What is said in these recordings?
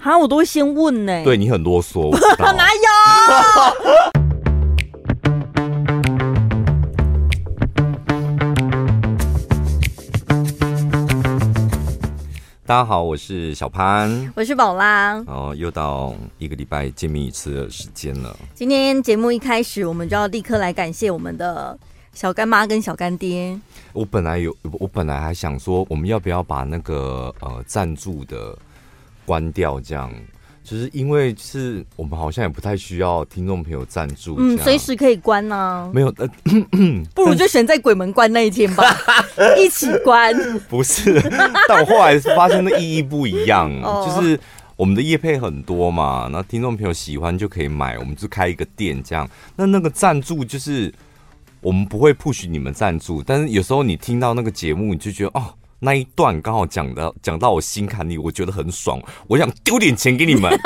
哈，我都会先问呢、欸。对你很啰嗦，哪有？大家好，我是小潘，我是宝拉。哦，又到一个礼拜见面一次的时间了。今天节目一开始，我们就要立刻来感谢我们的小干妈跟小干爹。我本来有，我本来还想说，我们要不要把那个呃赞助的关掉，这样。就是因为是我们好像也不太需要听众朋友赞助，嗯，随时可以关呢、啊。没有，呃，不如就选在鬼门关那一天吧，一起关。不是，但我后来发现的意义不一样，就是我们的业配很多嘛，那听众朋友喜欢就可以买，我们就开一个店这样。那那个赞助就是我们不会 push 你们赞助，但是有时候你听到那个节目，你就觉得哦。那一段刚好讲的讲到我心坎里，我觉得很爽，我想丢点钱给你们，你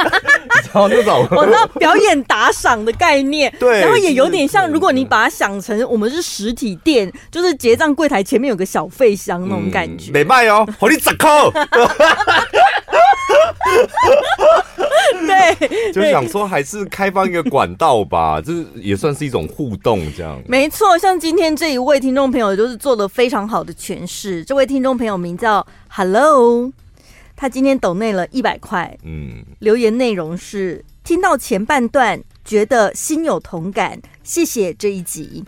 知道那种。我知道表演打赏的概念，对，然后也有点像，如果你把它想成我们是实体店，就是结账柜台前面有个小费箱那种感觉，没卖哦，好你折扣。对，就想说还是开放一个管道吧，这也算是一种互动，这样。没错，像今天这一位听众朋友就是做了非常好的诠释。这位听众朋友名叫 Hello，他今天抖内了一百块，嗯，留言内容是听到前半段觉得心有同感，谢谢这一集。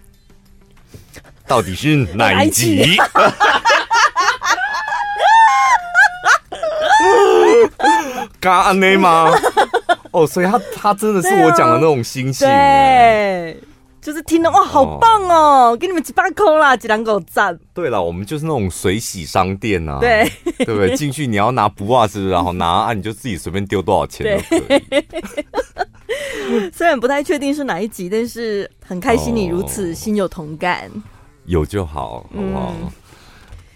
到底是哪一集？嘎安内吗？哦，所以他他真的是我讲的那种心情，对，就是听到哇，好棒哦，哦给你们几百扣啦，几两狗赞。对了，我们就是那种水洗商店啊，对，对不对？进去你要拿布袜子，然后拿啊，你就自己随便丢多少钱都可以。虽然不太确定是哪一集，但是很开心你如此心有同感，哦、有就好，好不好？嗯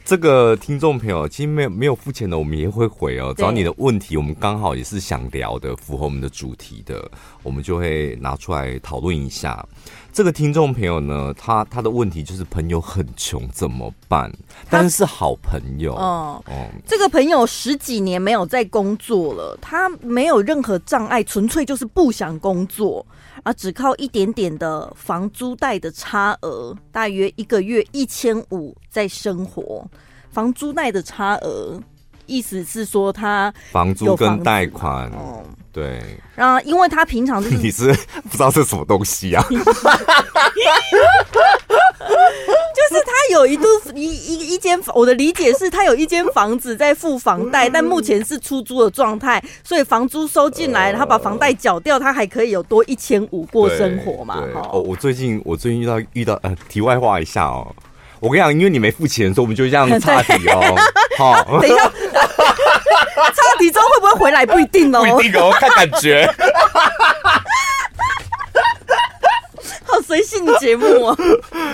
这个听众朋友，其实没有没有付钱的，我们也会回哦。只要你的问题，我们刚好也是想聊的，符合我们的主题的，我们就会拿出来讨论一下。这个听众朋友呢，他他的问题就是朋友很穷怎么办？但是是好朋友哦。哦，这个朋友十几年没有在工作了，他没有任何障碍，纯粹就是不想工作。啊，只靠一点点的房租贷的差额，大约一个月一千五在生活。房租贷的差额，意思是说他房租跟贷款，哦，对。然后，因为他平常就是你是不知道是什么东西啊。就是他有一度一一一间，我的理解是他有一间房子在付房贷，但目前是出租的状态，所以房租收进来，他把房贷缴掉，他还可以有多一千五过生活嘛？哦，我最近我最近遇到遇到呃，题外话一下哦，我跟你讲，因为你没付钱，所以我们就这样 差底哦。好，等一下，岔题之后会不会回来不一定哦，不一定哦，看感觉。好随性的节目啊！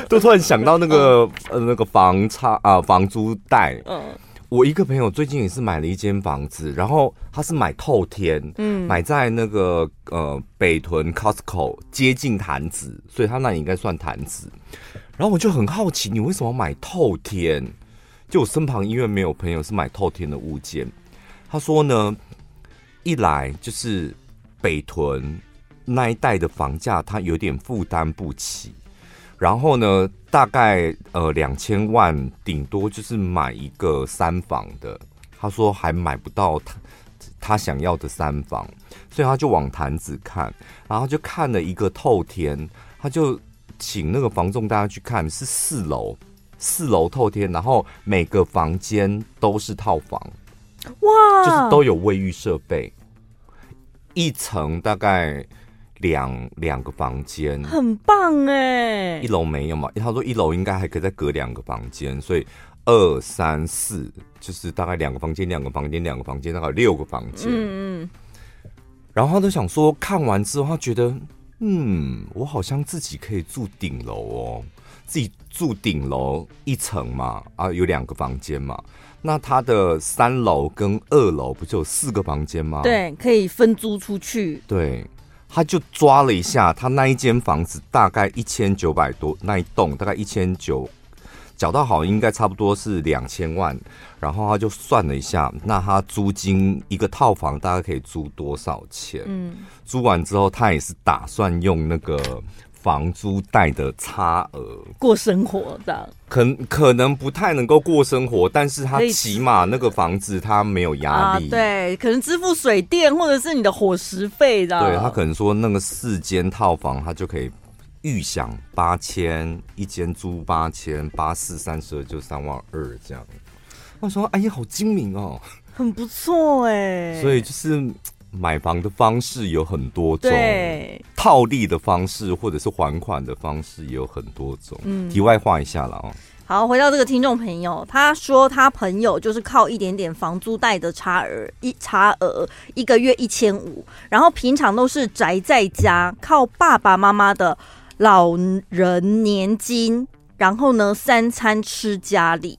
就突然想到那个呃那个房差啊房租贷。嗯，我一个朋友最近也是买了一间房子，然后他是买透天，嗯，买在那个呃北屯 Costco 接近潭子，所以他那里应该算潭子。然后我就很好奇，你为什么买透天？就我身旁因为没有朋友是买透天的物件，他说呢，一来就是北屯。那一带的房价他有点负担不起，然后呢，大概呃两千万，顶多就是买一个三房的。他说还买不到他他想要的三房，所以他就往坛子看，然后就看了一个透天，他就请那个房仲大家去看，是四楼，四楼透天，然后每个房间都是套房，哇，就是都有卫浴设备，一层大概。两两个房间，很棒哎！一楼没有嘛？他说一楼应该还可以再隔两个房间，所以二三四就是大概两个房间，两个房间，两个房间，大概六个房间。嗯嗯。然后他都想说，看完之后他觉得，嗯，我好像自己可以住顶楼哦，自己住顶楼一层嘛，啊，有两个房间嘛。那他的三楼跟二楼不就有四个房间吗？对，可以分租出去。对。他就抓了一下，他那一间房子大概一千九百多，那一栋大概一千九，缴到好应该差不多是两千万，然后他就算了一下，那他租金一个套房大概可以租多少钱？嗯，租完之后他也是打算用那个房租贷的差额过生活的，可可能不太能够过生活，但是他起码那个房子他没有压力，啊，对，可能支付水电或者是你的伙食费的，对他可能说那个四间套房他就可以。预想八千一间租八千八四三十二就三万二这样，我说哎呀好精明哦，很不错哎。所以就是买房的方式有很多种，套利的方式或者是还款的方式也有很多种。嗯，题外话一下了哦。好，回到这个听众朋友，他说他朋友就是靠一点点房租贷的差额一差额一个月一千五，然后平常都是宅在家靠爸爸妈妈的。老人年金，然后呢，三餐吃家里，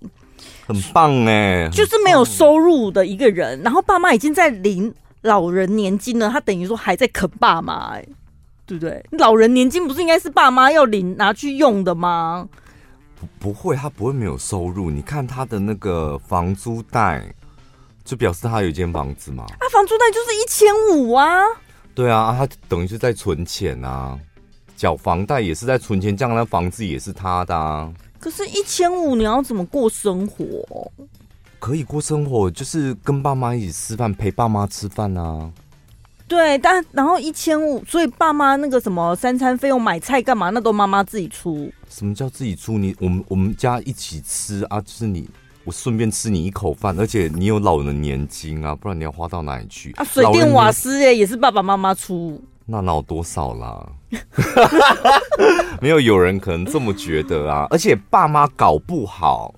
很棒哎，就是没有收入的一个人，然后爸妈已经在领老人年金了，他等于说还在啃爸妈哎，对不对？老人年金不是应该是爸妈要领拿去用的吗？不不会，他不会没有收入。你看他的那个房租贷，就表示他有一间房子嘛。啊，房租贷就是一千五啊。对啊，他等于是在存钱啊。缴房贷也是在存钱，这样那房子也是他的啊。可是，一千五你要怎么过生活？可以过生活，就是跟爸妈一起吃饭，陪爸妈吃饭啊。对，但然后一千五，所以爸妈那个什么三餐费用、买菜干嘛，那都妈妈自己出。什么叫自己出？你我们我们家一起吃啊，就是你我顺便吃你一口饭，而且你有老人年金啊，不然你要花到哪里去？啊，水电瓦斯哎，也是爸爸妈妈出。那哪有多少啦？没有有人可能这么觉得啊！而且爸妈搞不好，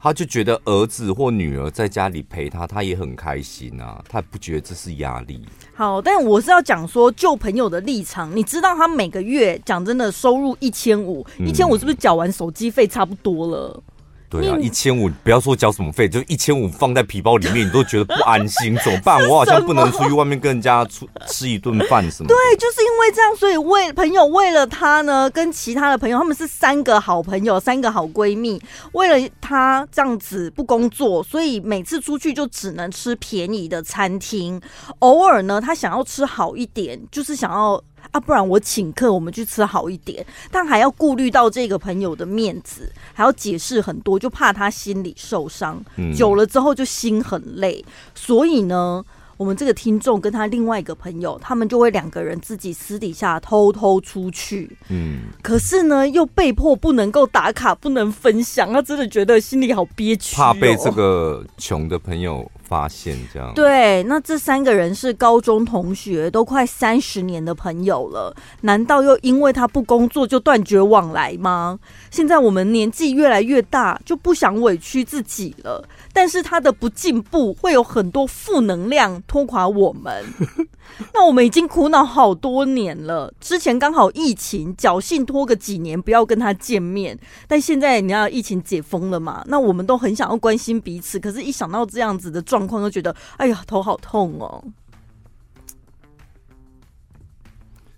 他就觉得儿子或女儿在家里陪他，他也很开心啊，他不觉得这是压力。好，但我是要讲说，就朋友的立场，你知道他每个月讲真的收入一千五，一千五是不是缴完手机费差不多了？对啊，一千五，不要说交什么费，就一千五放在皮包里面，你都觉得不安心，怎么办？我好像 不能出去外面跟人家出吃一顿饭什么？对，就是因为这样，所以为朋友为了他呢，跟其他的朋友，他们是三个好朋友，三个好闺蜜，为了他这样子不工作，所以每次出去就只能吃便宜的餐厅，偶尔呢，他想要吃好一点，就是想要。啊，不然我请客，我们去吃好一点，但还要顾虑到这个朋友的面子，还要解释很多，就怕他心里受伤。嗯，久了之后就心很累，所以呢。我们这个听众跟他另外一个朋友，他们就会两个人自己私底下偷偷出去，嗯，可是呢，又被迫不能够打卡，不能分享，他真的觉得心里好憋屈，怕被这个穷的朋友发现，这样。对，那这三个人是高中同学，都快三十年的朋友了，难道又因为他不工作就断绝往来吗？现在我们年纪越来越大，就不想委屈自己了。但是他的不进步会有很多负能量拖垮我们。那我们已经苦恼好多年了，之前刚好疫情，侥幸拖个几年不要跟他见面。但现在你要疫情解封了嘛？那我们都很想要关心彼此，可是一想到这样子的状况，就觉得哎呀，头好痛哦。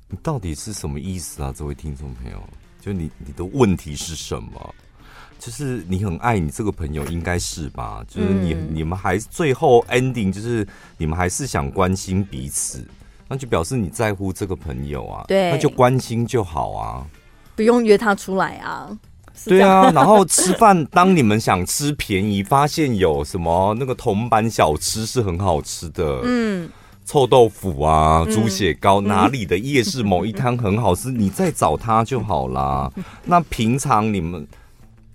你到底是什么意思啊，这位听众朋友？就你你的问题是什么？就是你很爱你这个朋友，应该是吧？就是你、嗯、你们还最后 ending，就是你们还是想关心彼此，那就表示你在乎这个朋友啊。对，那就关心就好啊，不用约他出来啊。对啊，然后吃饭，当你们想吃便宜，发现有什么那个铜板小吃是很好吃的，嗯，臭豆腐啊，猪血糕，嗯、哪里的夜市某一摊很好吃，嗯、你再找他就好啦。那平常你们。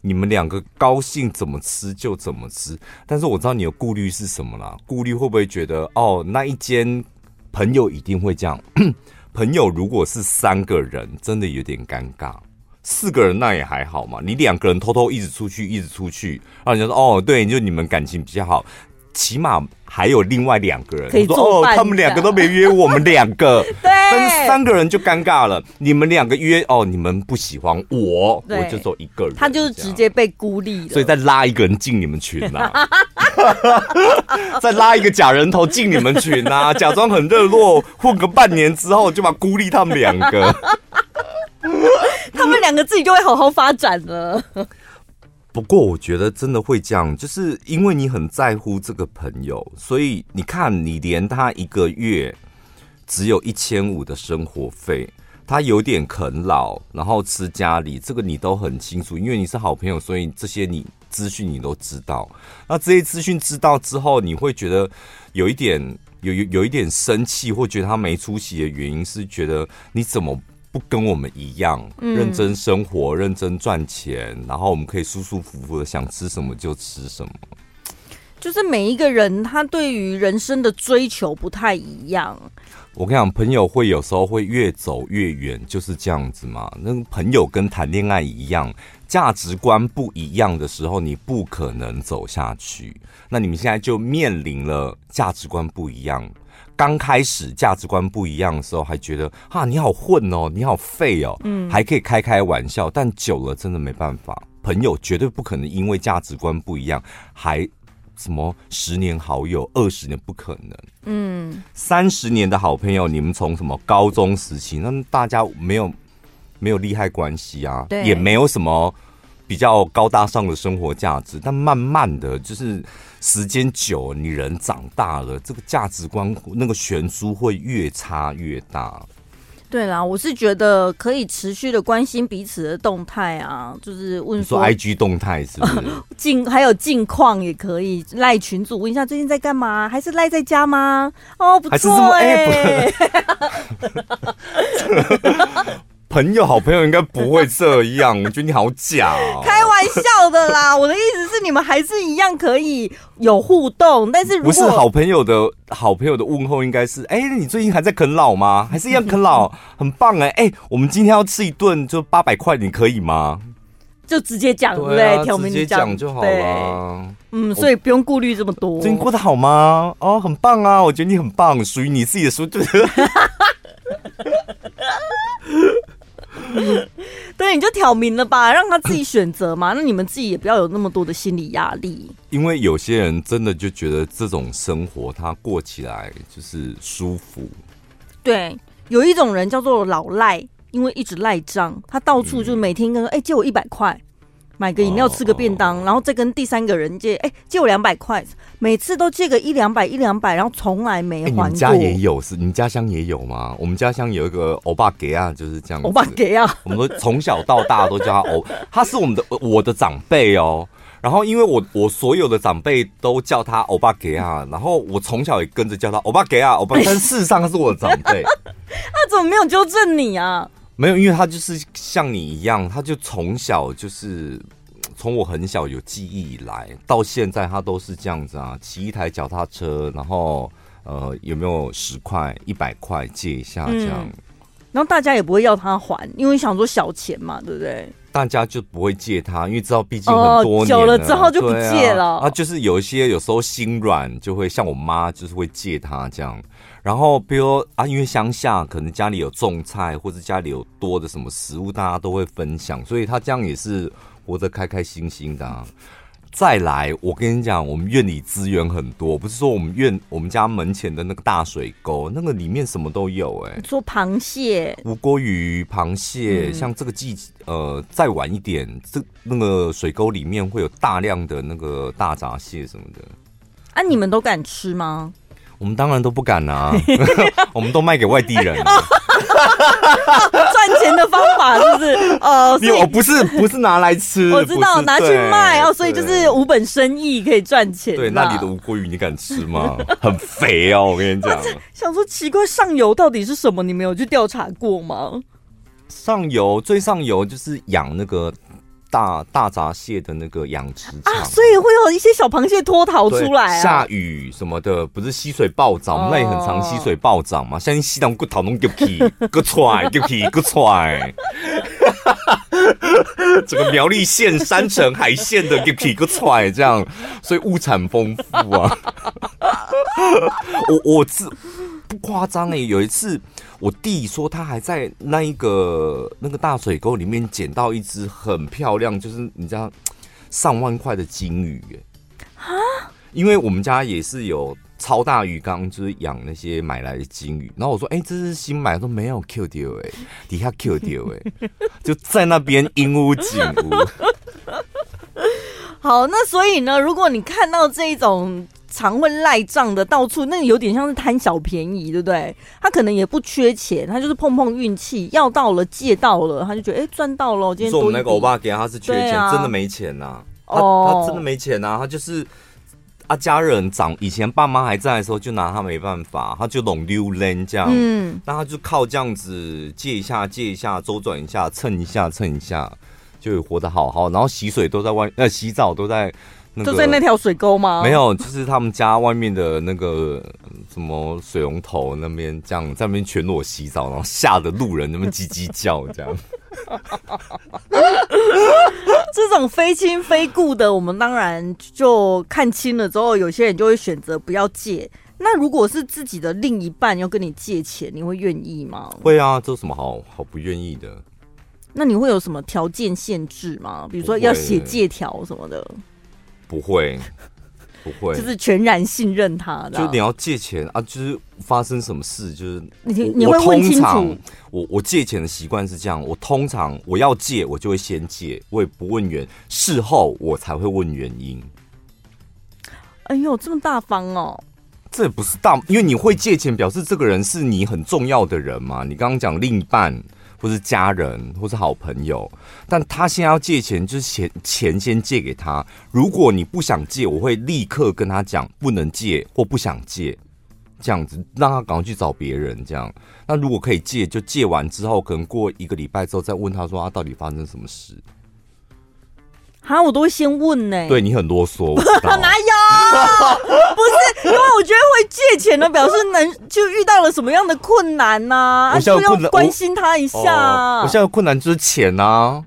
你们两个高兴怎么吃就怎么吃，但是我知道你的顾虑是什么啦？顾虑会不会觉得哦，那一间朋友一定会这样？朋友如果是三个人，真的有点尴尬；四个人那也还好嘛。你两个人偷偷一直出去，一直出去，然后人家说哦，对，就你们感情比较好。起码还有另外两个人，可以说哦，他们两个都没约我们两个，对，但是三个人就尴尬了。你们两个约哦，你们不喜欢我，我就做一个人，他就是直接被孤立了，所以再拉一个人进你们群呐、啊，再拉一个假人头进你们群呐、啊，假装很热络，混个半年之后就把孤立他们两个，他们两个自己就会好好发展了。不过我觉得真的会这样，就是因为你很在乎这个朋友，所以你看，你连他一个月只有一千五的生活费。他有点啃老，然后吃家里，这个你都很清楚，因为你是好朋友，所以这些你资讯你都知道。那这些资讯知道之后，你会觉得有一点有有有一点生气，或觉得他没出息的原因是觉得你怎么不跟我们一样认真生活、认真赚钱，然后我们可以舒舒服服的想吃什么就吃什么。就是每一个人他对于人生的追求不太一样。我跟你讲，朋友会有时候会越走越远，就是这样子嘛。那朋友跟谈恋爱一样，价值观不一样的时候，你不可能走下去。那你们现在就面临了价值观不一样。刚开始价值观不一样的时候，还觉得啊，你好混哦，你好废哦，嗯，还可以开开玩笑。但久了，真的没办法。朋友绝对不可能因为价值观不一样，还。什么十年好友，二十年不可能。嗯，三十年的好朋友，你们从什么高中时期，那大家没有没有利害关系啊，对，也没有什么比较高大上的生活价值。但慢慢的就是时间久，你人长大了，这个价值观那个悬殊会越差越大。对啦，我是觉得可以持续的关心彼此的动态啊，就是问说，说 IG 动态是不是？近还有近况也可以赖群主问一下最近在干嘛，还是赖在家吗？哦，不错哎、欸。朋友，好朋友应该不会这样，我觉得你好假哦。开玩笑的啦，我的意思是你们还是一样可以有互动，但是如果不是好朋友的好朋友的问候应该是，哎，你最近还在啃老吗？还是一样啃老？很棒哎，哎，我们今天要吃一顿就八百块，你可以吗？就直接讲对不对？挑明直接讲就好了。嗯，所以不用顾虑这么多。最近过得好吗？哦，很棒啊，我觉得你很棒，属于你自己的书，对你就挑明了吧，让他自己选择嘛。那你们自己也不要有那么多的心理压力。因为有些人真的就觉得这种生活他过起来就是舒服。对，有一种人叫做老赖，因为一直赖账，他到处就每天跟说：“哎、嗯，借我一百块。”买个饮料，吃个便当，然后再跟第三个人借，哎，借我两百块，每次都借个一两百一两百，然后从来没还过。你家也有是？你家乡也有吗？我们家乡有一个欧巴给啊，就是这样。欧巴给啊，我们都从小到大都叫他欧，他是我们的我的长辈哦。然后因为我我所有的长辈都叫他欧巴给啊，然后我从小也跟着叫他欧巴给啊，欧巴。但事实上他是我的长辈，他怎么没有纠正你啊？没有，因为他就是像你一样，他就从小就是从我很小有记忆以来到现在，他都是这样子啊，骑一台脚踏车，然后呃有没有十块、一百块借一下这样，嗯，然后大家也不会要他还，因为想说小钱嘛，对不对？大家就不会借他，因为知道毕竟很多年了，哦，久了之后就不借了。啊，就是有一些有时候心软，就会像我妈，就是会借他这样。然后，比如啊，因为乡下可能家里有种菜，或者家里有多的什么食物，大家都会分享，所以他这样也是活得开开心心的啊。再来，我跟你讲，我们院里资源很多，不是说我们院我们家门前的那个大水沟，那个里面什么都有哎、欸。说螃蟹、吴郭鱼、螃蟹，嗯、像这个季呃再晚一点，这那个水沟里面会有大量的那个大闸蟹什么的。啊，你们都敢吃吗？我们当然都不敢啊，我们都卖给外地人。赚钱的方法是不是？哦，我不是不是拿来吃，我知道拿去卖哦，所以就是无本生意可以赚钱。对，那里的无锅鱼你敢吃吗？很肥哦，我跟你讲。想说奇怪，上游到底是什么？你没有去调查过吗？上游最上游就是养那个。大大闸蟹的那个养殖场啊，所以会有一些小螃蟹脱逃出来啊。下雨什么的，不是溪水暴涨，我们那也很常溪水暴涨嘛。像西塘骨头弄丢皮，割出来丢皮，割出来。整个苗栗县山城海线的丢皮割出来，这样，所以物产丰富啊。我我自不夸张哎，有一次。我弟说他还在那一个那个大水沟里面捡到一只很漂亮，就是你知道上万块的金鱼耶啊！因为我们家也是有超大鱼缸，就是养那些买来的金鱼。然后我说：“哎、欸，这是新买的，都没有 Q 掉哎，底下 Q 掉哎，就在那边鹦鹉景屋。”好，那所以呢，如果你看到这种常会赖账的到处，那个有点像是贪小便宜，对不对？他可能也不缺钱，他就是碰碰运气，要到了借到了，他就觉得哎赚到了。今天说我们那个欧巴给他是缺钱，啊、真的没钱呐、啊，他、哦、他真的没钱呐、啊，他就是。啊，家人长以前爸妈还在的时候，就拿他没办法，他就拢溜人这样，嗯，那他就靠这样子借一下借一下，周转一下蹭一下蹭一下，就活得好好。然后洗水都在外，呃，洗澡都在那个，都在那条水沟吗？没有，就是他们家外面的那个什么水龙头那边，这样在那边全裸洗澡，然后吓得路人那边叽叽叫这样。这种非亲非故的，我们当然就看清了之后，有些人就会选择不要借。那如果是自己的另一半要跟你借钱，你会愿意吗？会啊，这有什么好好不愿意的？那你会有什么条件限制吗？比如说要写借条什么的？不会。不会，就是全然信任他的。就你要借钱啊，就是发生什么事，就是你你会问清楚。我我借钱的习惯是这样，我通常我要借，我就会先借，我也不问原，事后我才会问原因。哎呦，这么大方哦！这也不是大，因为你会借钱，表示这个人是你很重要的人嘛。你刚刚讲另一半。或是家人，或是好朋友，但他现在要借钱，就是钱钱先借给他。如果你不想借，我会立刻跟他讲不能借或不想借，这样子让他赶快去找别人。这样，那如果可以借，就借完之后，可能过一个礼拜之后再问他说他到底发生什么事。哈，我都会先问呢、欸。对你很啰嗦，哪有？不是，因为我觉得会借钱的表示能就遇到了什么样的困难呐、啊？我现在要关心他一下。我，哦、我现在的困难就是钱呐、啊。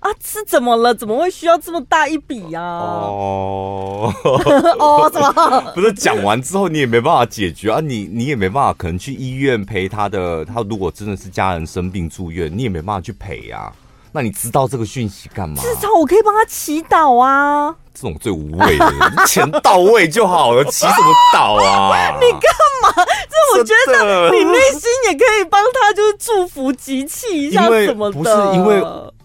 啊，是怎么了？怎么会需要这么大一笔呀、啊？哦 哦，怎么？不是讲完之后你也没办法解决啊？你你也没办法，可能去医院陪他的。他如果真的是家人生病住院，你也没办法去陪呀、啊。那你知道这个讯息干嘛？至少我可以帮他祈祷啊！这种最无谓的，钱到位就好了，祈什么祷啊？你干嘛？这我觉得你内心也可以帮他，就是祝福集气一下什么的。不是因为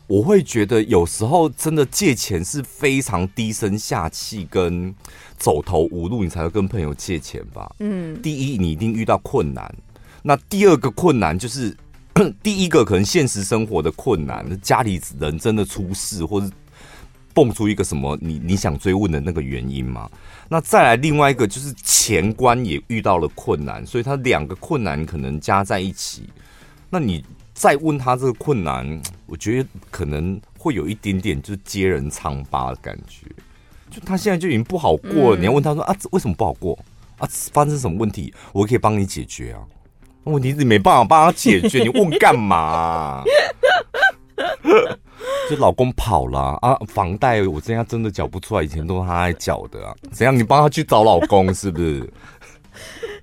我会觉得有时候真的借钱是非常低声下气跟走投无路，你才会跟朋友借钱吧？嗯，第一你一定遇到困难，那第二个困难就是。第一个可能现实生活的困难，家里人真的出事，或者蹦出一个什么你你想追问的那个原因嘛？那再来另外一个就是钱关也遇到了困难，所以他两个困难可能加在一起。那你再问他这个困难，我觉得可能会有一点点就是揭人疮疤的感觉。就他现在就已经不好过了，嗯、你要问他说啊，为什么不好过啊？发生什么问题？我可以帮你解决啊。问题是你没办法帮他解决，你问干嘛、啊？就老公跑了啊，房贷我这样真的缴不出来，以前都是他在缴的啊。怎样？你帮他去找老公是不是？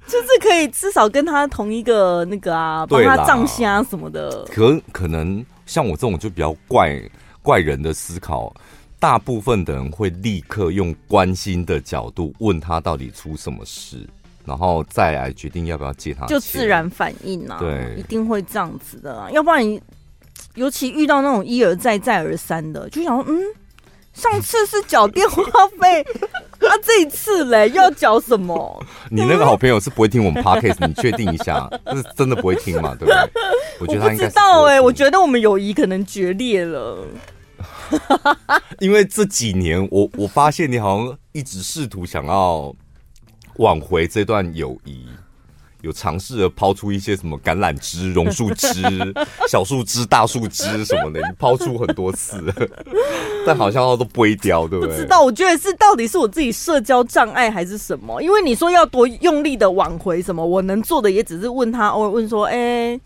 就是可以至少跟他同一个那个啊，帮他账虾什么的。可可能像我这种就比较怪怪人的思考，大部分的人会立刻用关心的角度问他到底出什么事。然后再来决定要不要借他，就自然反应啊，对，一定会这样子的啊，要不然你尤其遇到那种一而再再而三的，就想说，嗯，上次是缴电话费，啊，这一次嘞又要缴什么？你那个好朋友是不会听我们 podcast，你确定一下，是真的不会听嘛？对不对？我觉得他应该知道哎，我觉得我们友谊可能决裂了，因为这几年我我发现你好像一直试图想要。挽回这段友谊，有尝试着抛出一些什么橄榄枝、榕树枝、小树枝、大树枝什么的，你抛出很多次，但好像都不会掉，对不对？不知道，我觉得是到底是我自己社交障碍还是什么？因为你说要多用力的挽回什么，我能做的也只是问他，偶尔问说，哎、欸。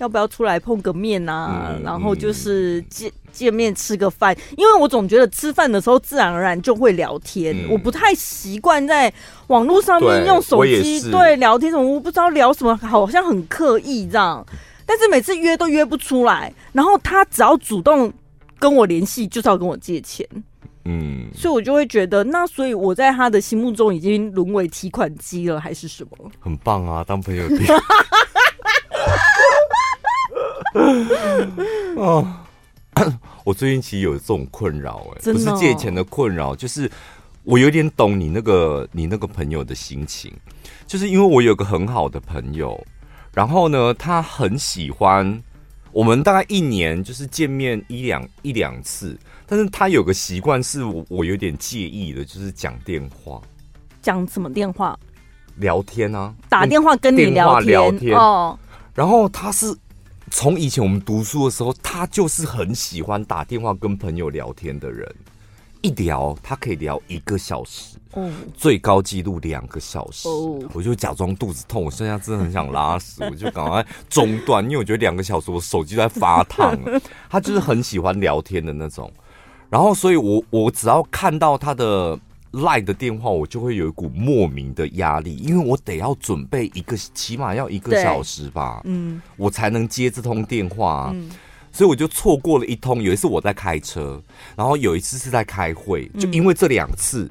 要不要出来碰个面啊？嗯、然后就是见见面吃个饭，因为我总觉得吃饭的时候自然而然就会聊天，嗯、我不太习惯在网络上面用手机对，对聊天什么，我不知道聊什么，好像很刻意这样。但是每次约都约不出来，然后他只要主动跟我联系，就是要跟我借钱，嗯，所以我就会觉得，那所以我在他的心目中已经沦为提款机了，还是什么？很棒啊，当朋友。哦，我最近其实有这种困扰，哎，哦？不是借钱的困扰，就是我有点懂你那个你那个朋友的心情，就是因为我有个很好的朋友，然后呢，他很喜欢我们大概一年就是见面一两一两次，但是他有个习惯是我我有点介意的，就是讲电话，讲什么电话？聊天啊，打电话跟你聊天，聊天哦。然后他是从以前我们读书的时候，他就是很喜欢打电话跟朋友聊天的人。一聊，他可以聊一个小时，嗯，最高纪录两个小时。哦，我就假装肚子痛，我现在真的很想拉屎，我就赶快中断，因为我觉得两个小时我手机都在发烫。他就是很喜欢聊天的那种。然后，所以我我只要看到他的。赖的电话，我就会有一股莫名的压力，因为我得要准备一个，起码要一个小时吧，嗯，我才能接这通电话，嗯，所以我就错过了一通。有一次我在开车，然后有一次是在开会，就因为这两次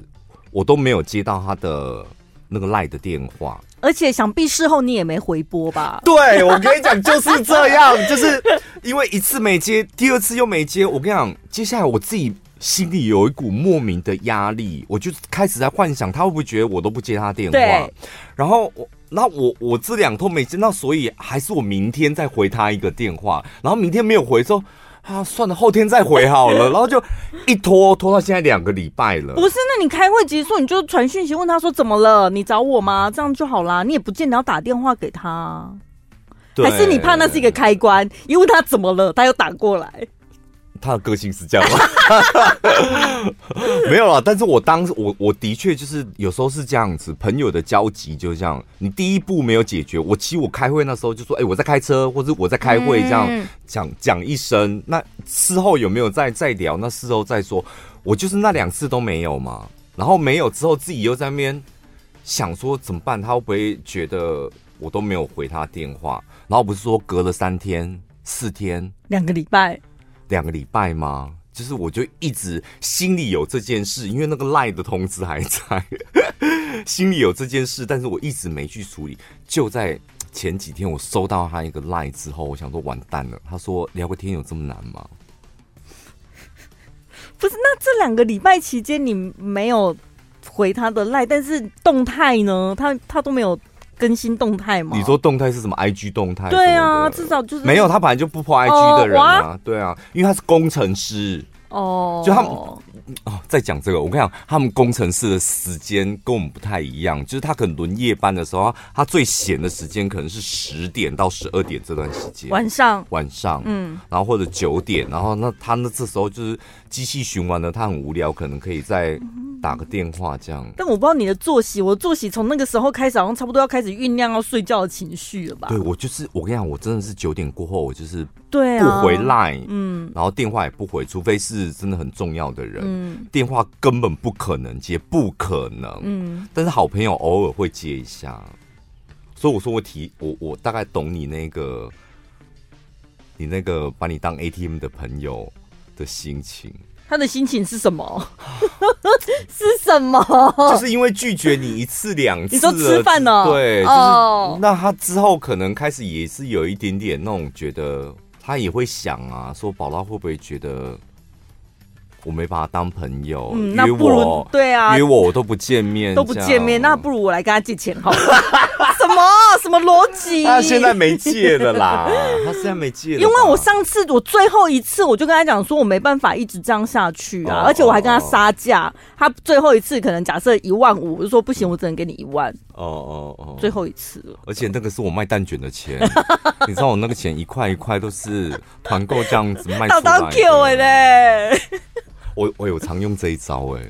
我都没有接到他的那个赖的电话，而且想必事后你也没回拨吧？对，我跟你讲就是这样，就是因为一次没接，第二次又没接，我跟你讲，接下来我自己。心里有一股莫名的压力，我就开始在幻想他会不会觉得我都不接他电话，然后我，那我我这两通没接到，所以还是我明天再回他一个电话，然后明天没有回说啊，算了，后天再回好了，然后就一拖拖到现在两个礼拜了。不是，那你开会结束你就传讯息问他说怎么了？你找我吗？这样就好啦，你也不见得要打电话给他，还是你怕那是一个开关？因为他怎么了？他又打过来。他的个性是这样吗？没有啦，但是我当时我我的确就是有时候是这样子，朋友的交集就是这样。你第一步没有解决，我其实我开会那时候就说，哎、欸，我在开车，或者我在开会，这样讲讲一声。那事后有没有再再聊？那事后再说。我就是那两次都没有嘛，然后没有之后，自己又在那边想说怎么办？他会不会觉得我都没有回他电话？然后不是说隔了三天、四天、两个礼拜。两个礼拜吗？就是我就一直心里有这件事，因为那个赖的通知还在，心里有这件事，但是我一直没去处理。就在前几天，我收到他一个赖之后，我想说完蛋了。他说聊个天有这么难吗？不是，那这两个礼拜期间你没有回他的赖，但是动态呢？他他都没有。更新动态吗？你说动态是什么？IG 动态？对啊，至少就是没有他本来就不破 IG 的人啊，对啊，因为他是工程师哦，就他们。哦，在讲这个，我跟你讲，他们工程师的时间跟我们不太一样，就是他可能轮夜班的时候，他最闲的时间可能是十点到十二点这段时间，晚上，晚上，嗯，然后或者九点，然后那他那这时候就是机器循环呢，他很无聊，可能可以再打个电话这样。但我不知道你的作息，我的作息从那个时候开始，好像差不多要开始酝酿要睡觉的情绪了吧？对，我就是我跟你讲，我真的是九点过后，我就是。对啊，不回 line，嗯，然后电话也不回，除非是真的很重要的人，嗯，电话根本不可能接，不可能，嗯，但是好朋友偶尔会接一下，所以我说我提我我大概懂你那个，你那个把你当 ATM 的朋友的心情，他的心情是什么？是什么？就是因为拒绝你一次两次，你说吃饭呢？对，就是、oh. 那他之后可能开始也是有一点点那种觉得。他也会想啊，说宝拉会不会觉得我没把他当朋友？嗯，那不如对啊，约我我都不见面，都不见面，那不如我来跟他借钱好了。什么什么逻辑？他现在没借了啦，他现在没借了。因为我上次我最后一次我就跟他讲说，我没办法一直这样下去啊，而且我还跟他杀价。他最后一次可能假设一万五，我就说不行，我只能给你一万。哦哦哦，最后一次了。而且那个是我卖蛋卷的钱，你知道我那个钱一块一块都是团购这样子卖出来的。我我有常用这一招哎，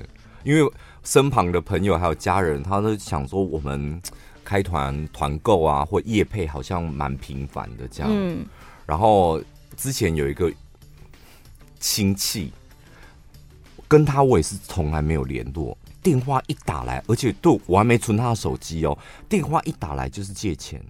因为身旁的朋友还有家人，他都想说我们。开团团购啊，或夜配好像蛮频繁的这样。嗯，然后之前有一个亲戚，跟他我也是从来没有联络，电话一打来，而且对我还没存他的手机哦，电话一打来就是借钱。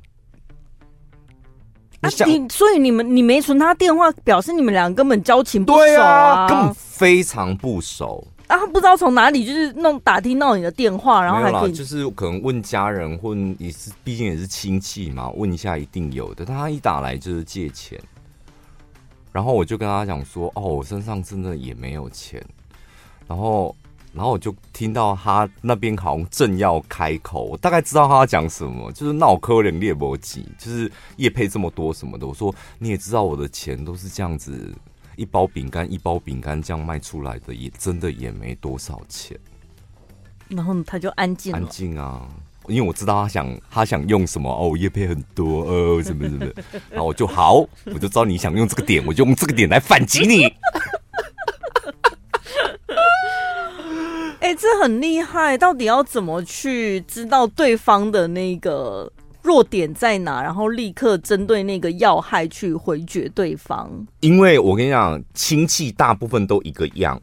啊，你所以你们你没存他电话，表示你们俩根本交情不熟啊，根本非常不熟。啊，他不知道从哪里就是弄打听到你的电话，然后还可以就是可能问家人，或也是毕竟也是亲戚嘛，问一下一定有的。但他一打来就是借钱，然后我就跟他讲说，哦，我身上真的也没有钱。然后，然后我就听到他那边好像正要开口，我大概知道他要讲什么，就是闹科人猎魔记，就是叶配这么多什么的。我说你也知道我的钱都是这样子，一包饼干一包饼干这样卖出来的，也真的也没多少钱。然后他就安静，安静啊。因为我知道他想他想用什么哦，叶配很多哦，什么什么，然后我就好，我就知道你想用这个点，我就用这个点来反击你。这很厉害，到底要怎么去知道对方的那个弱点在哪，然后立刻针对那个要害去回绝对方？因为我跟你讲，亲戚大部分都一个样。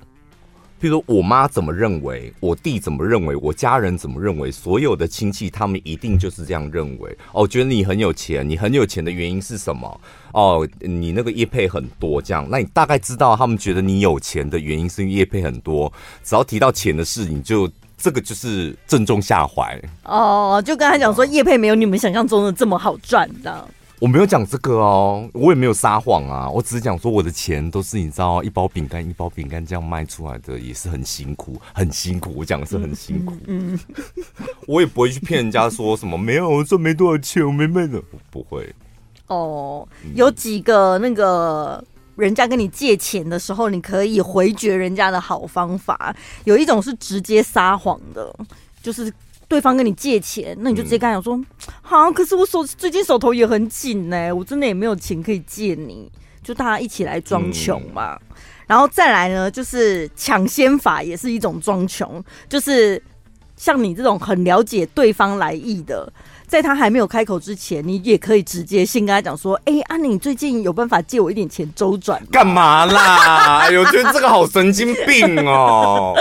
譬如说我妈怎么认为，我弟怎么认为，我家人怎么认为，所有的亲戚他们一定就是这样认为。哦，觉得你很有钱，你很有钱的原因是什么？哦，你那个业配很多，这样，那你大概知道他们觉得你有钱的原因是因为业配很多。只要提到钱的事，你就这个就是正中下怀。哦，就跟他讲说，叶配没有你们想象中的这么好赚的。我没有讲这个哦，我也没有撒谎啊，我只是讲说我的钱都是你知道，一包饼干一包饼干这样卖出来的，也是很辛苦，很辛苦。我讲的是很辛苦，嗯，我也不会去骗人家说什么没有，我说没多少钱，我没卖的，不会。哦，有几个那个人家跟你借钱的时候，你可以回绝人家的好方法，有一种是直接撒谎的，就是。对方跟你借钱，那你就直接跟他讲说：“好、嗯啊，可是我手最近手头也很紧呢，我真的也没有钱可以借你。”就大家一起来装穷嘛。嗯、然后再来呢，就是抢先法也是一种装穷，就是像你这种很了解对方来意的。在他还没有开口之前，你也可以直接先跟他讲说：“哎、欸，安、啊、妮，你最近有办法借我一点钱周转？干嘛啦？哎呦，觉得这个好神经病哦！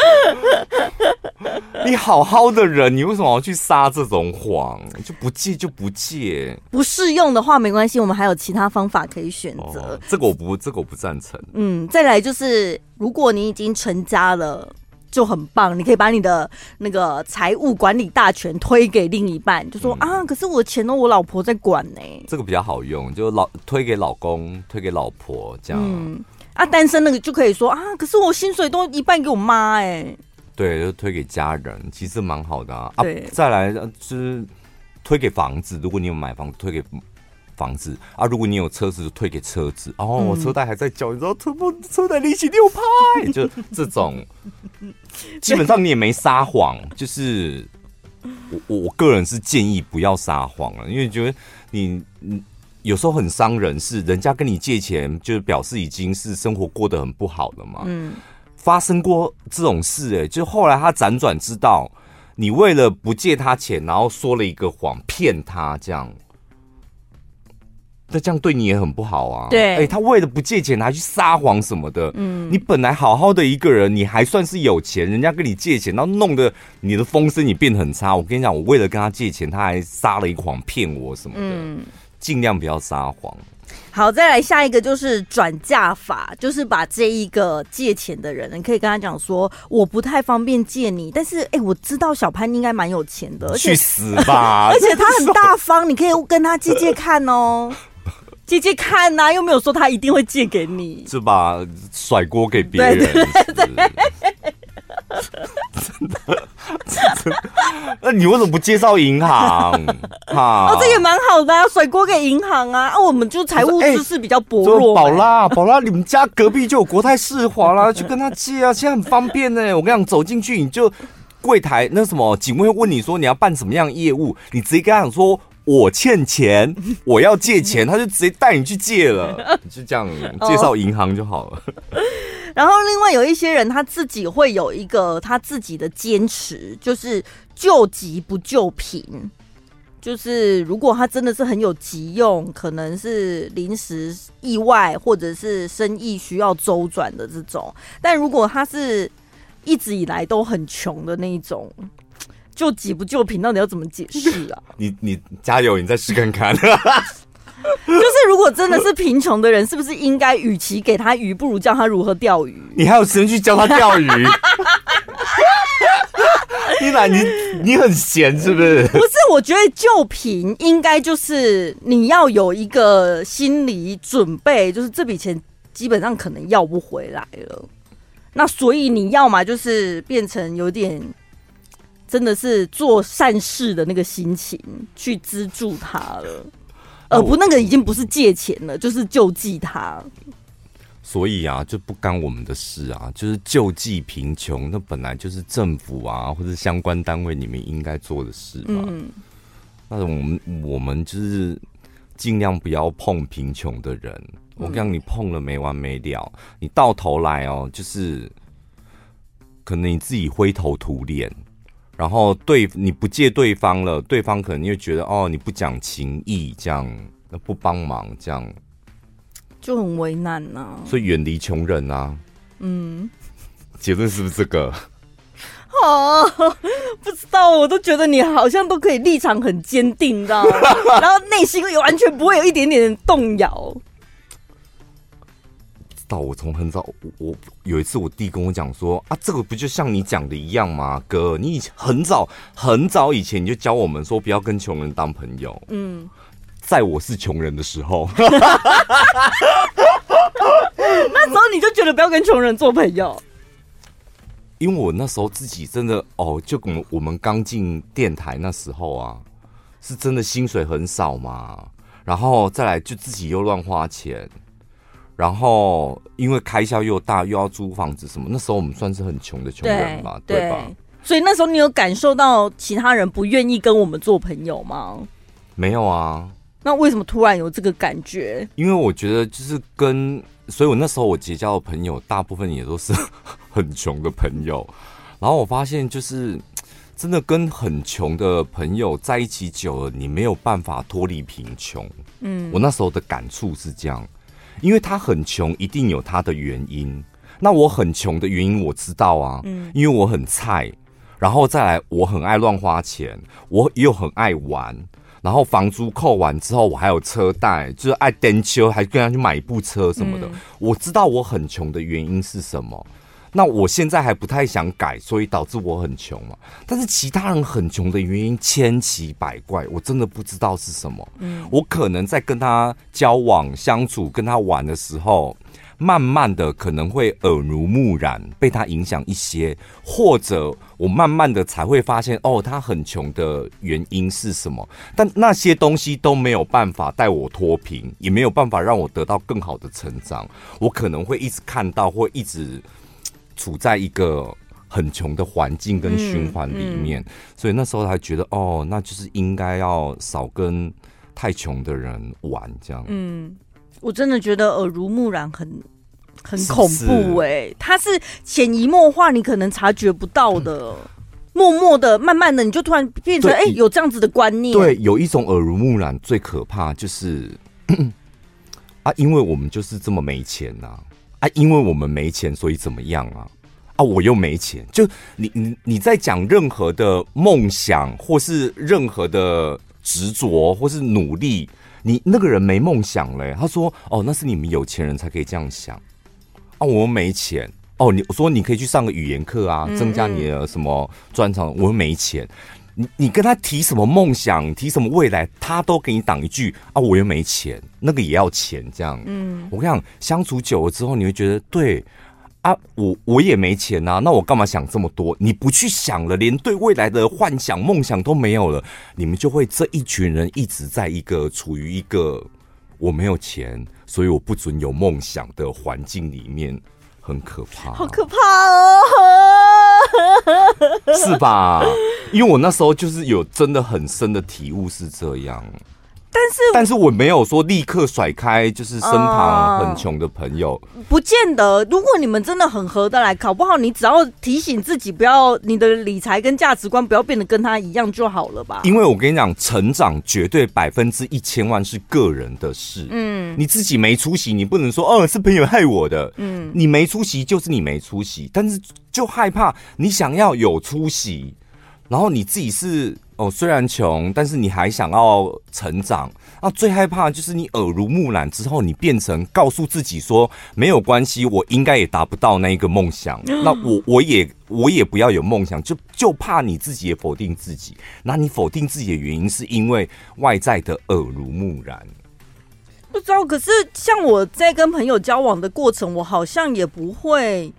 你好好的人，你为什么要去撒这种谎？就不借就不借，不适用的话没关系，我们还有其他方法可以选择、哦。这个我不，这个我不赞成。嗯，再来就是，如果你已经成家了。就很棒，你可以把你的那个财务管理大权推给另一半，就说、嗯、啊，可是我的钱都我老婆在管呢。这个比较好用，就老推给老公，推给老婆这样。嗯，啊，单身那个就可以说啊，可是我薪水都一半给我妈哎。对，就推给家人，其实蛮好的啊。对啊，再来就是推给房子，如果你有买房，推给。房子啊，如果你有车子，就退给车子。哦，我车贷还在缴，你知道，车不车贷利息六派，就 这种，基本上你也没撒谎。就是我我我个人是建议不要撒谎了，因为觉得你嗯有时候很伤人，是人家跟你借钱，就是表示已经是生活过得很不好了嘛。嗯，发生过这种事，欸，哎，就后来他辗转知道你为了不借他钱，然后说了一个谎骗他这样。那这样对你也很不好啊！对，哎、欸，他为了不借钱还去撒谎什么的。嗯，你本来好好的一个人，你还算是有钱，人家跟你借钱，然后弄得你的风声也变得很差。我跟你讲，我为了跟他借钱，他还撒了一谎骗我什么的。嗯，尽量不要撒谎。好，再来下一个就是转嫁法，就是把这一个借钱的人，你可以跟他讲说，我不太方便借你，但是哎、欸，我知道小潘应该蛮有钱的，去死吧！而且他很大方，你可以跟他借借看哦。借借看呐、啊，又没有说他一定会借给你，是吧？甩锅给别人，对对对对真的，真的。那你为什么不介绍银行？哈，哦，这也蛮好的啊，甩锅给银行啊。啊，我们就财务知识比较薄弱。宝拉，宝拉，你们家隔壁就有国泰世华啦，去跟他借啊，现在很方便呢。我跟你讲，走进去你就柜台那什么，警卫会问你说你要办什么样的业务，你直接跟他讲说。我欠钱，我要借钱，他就直接带你去借了，你 就这样介绍银行就好了。然后另外有一些人，他自己会有一个他自己的坚持，就是救急不救贫。就是如果他真的是很有急用，可能是临时意外或者是生意需要周转的这种，但如果他是一直以来都很穷的那一种。救急不救贫，到底要怎么解释啊？你你加油，你再试看看。就是如果真的是贫穷的人，是不是应该与其给他鱼，不如教他如何钓鱼？你还有时间去教他钓鱼？你来，你你很闲是不是？不是，我觉得救贫应该就是你要有一个心理准备，就是这笔钱。基本上可能要不回来了。那所以你要嘛，就是变成有点真的是做善事的那个心情去资助他了，而不那个已经不是借钱了，就是救济他。所以啊，就不干我们的事啊，就是救济贫穷，那本来就是政府啊或者相关单位你们应该做的事嘛。嗯，那我们我们就是尽量不要碰贫穷的人。我跟你碰了没完没了，你到头来哦，就是可能你自己灰头土脸，然后对你不借对方了，对方可能又觉得哦，你不讲情义，这样那不帮忙，这样就很为难呐、啊。所以远离穷人啊，嗯，结论是不是这个？哦，不知道，我都觉得你好像都可以立场很坚定，你知道吗？然后内心也完全不会有一点点的动摇。到我从很早，我，我有一次我弟跟我讲说啊，这个不就像你讲的一样吗？哥，你以前很早很早以前你就教我们说不要跟穷人当朋友。嗯，在我是穷人的时候，那时候你就觉得不要跟穷人做朋友，因为我那时候自己真的哦，就我们我们刚进电台那时候啊，是真的薪水很少嘛，然后再来就自己又乱花钱。然后，因为开销又大，又要租房子什么，那时候我们算是很穷的穷人嘛，对，对吧？所以那时候你有感受到其他人不愿意跟我们做朋友吗？没有啊。那为什么突然有这个感觉？因为我觉得就是跟，所以我那时候我结交的朋友大部分也都是 很穷的朋友。然后我发现，就是真的跟很穷的朋友在一起久了，你没有办法脱离贫穷。嗯，我那时候的感触是这样。因为他很穷，一定有他的原因。那我很穷的原因我知道啊，嗯，因为我很菜，然后再来我很爱乱花钱，我又很爱玩，然后房租扣完之后我还有车贷，就是爱登车，还跟他去买一部车什么的。嗯，我知道我很穷的原因是什么。那我现在还不太想改，所以导致我很穷嘛。但是其他人很穷的原因千奇百怪，我真的不知道是什么。嗯，我可能在跟他交往、相处、跟他玩的时候，慢慢的可能会耳濡目染，被他影响一些，或者我慢慢的才会发现，哦，他很穷的原因是什么？但那些东西都没有办法带我脱贫，也没有办法让我得到更好的成长。我可能会一直看到，或一直。处在一个很穷的环境跟循环里面，嗯嗯，所以那时候还觉得哦，那就是应该要少跟太穷的人玩这样。嗯，我真的觉得耳濡目染很很恐怖哎、欸，它是潜移默化，你可能察觉不到的，嗯、默默的、慢慢的，你就突然变成哎、欸，有这样子的观念。对，有一种耳濡目染最可怕就是 啊，因为我们就是这么没钱呐、啊。啊，因为我们没钱，所以怎么样啊？啊，我又没钱，就你你你在讲任何的梦想，或是任何的执着，或是努力，你那个人没梦想嘞。他说：“哦，那是你们有钱人才可以这样想。”啊，我们没钱。哦，你我说你可以去上个语言课啊，增加你的什么专长。我们没钱。你你跟他提什么梦想，提什么未来，他都给你挡一句啊！我又没钱，那个也要钱，这样。嗯，我跟你讲，相处久了之后，你会觉得对啊，我我也没钱呐，那我干嘛想这么多？你不去想了，连对未来的幻想、梦想都没有了，你们就会这一群人一直在一个处于一个我没有钱，所以我不准有梦想的环境里面，很可怕，好可怕哦！是吧？因为我那时候就是有真的很深的体悟是这样。但是，但是我没有说立刻甩开，就是身旁很穷的朋友，呃，不见得。如果你们真的很合得来，考不好你只要提醒自己，不要你的理财跟价值观不要变得跟他一样就好了吧？因为我跟你讲，成长绝对百分之一千万是个人的事。嗯，你自己没出息，你不能说哦是朋友害我的。嗯，你没出息就是你没出息，但是就害怕你想要有出息，然后你自己是。哦，虽然穷，但是你还想要成长。那最害怕就是你耳濡目染之后，你变成告诉自己说没有关系，我应该也达不到那一个梦想。那我我也我也不要有梦想，就就怕你自己也否定自己。那你否定自己的原因是因为外在的耳濡目染。不知道。可是像我在跟朋友交往的过程，我好像也不会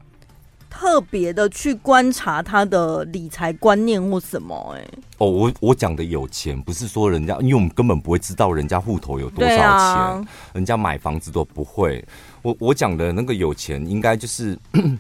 特别的去观察他的理财观念或什么、欸。哎，哦，我我讲的有钱，不是说人家，因为我们根本不会知道人家户头有多少钱，啊、人家买房子都不会。我我讲的那个有钱，应该就是。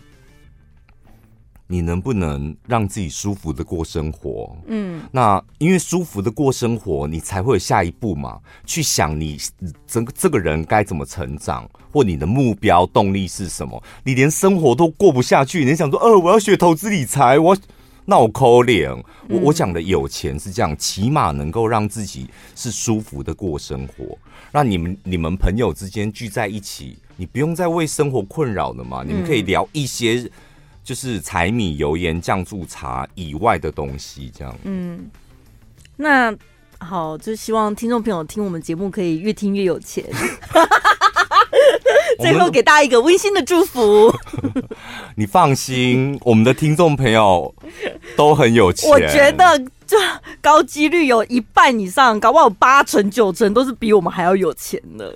你能不能让自己舒服的过生活？嗯，那因为舒服的过生活，你才会有下一步嘛。去想你这个这个人该怎么成长，或你的目标动力是什么？你连生活都过不下去，你想说，呃，我要学投资理财，我那我可怜。我我讲的有钱是这样，起码能够让自己是舒服的过生活。让你们你们朋友之间聚在一起，你不用再为生活困扰了嘛。你们可以聊一些。就是柴米油盐酱醋茶以外的东西，这样。嗯，那好，就希望听众朋友听我们节目可以越听越有钱。最后给大家一个温馨的祝福。你放心，我们的听众朋友都很有钱。我觉得就高几率有一半以上，搞不好八成九成都是比我们还要有钱的。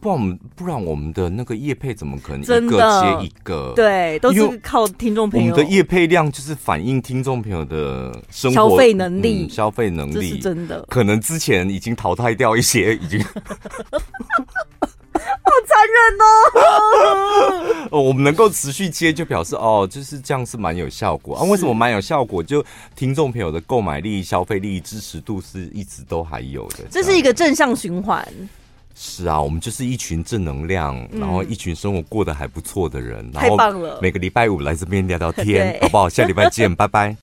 不然我们不然我们的那个业配怎么可能一个接一个？对，都是靠听众朋友。我们的业配量就是反映听众朋友的生活消费能力，嗯、消费能力这是真的。可能之前已经淘汰掉一些，已经好残忍 哦。我们能够持续接，就表示哦，就是这样是蛮有效果啊。为什么蛮有效果？就听众朋友的购买力、消费力、支持度是一直都还有的，这，这是一个正向循环。是啊，我们就是一群正能量，嗯、然后一群生活过得还不错的人。太棒了！每个礼拜五来这边聊聊天，好不好？下礼拜见，拜拜。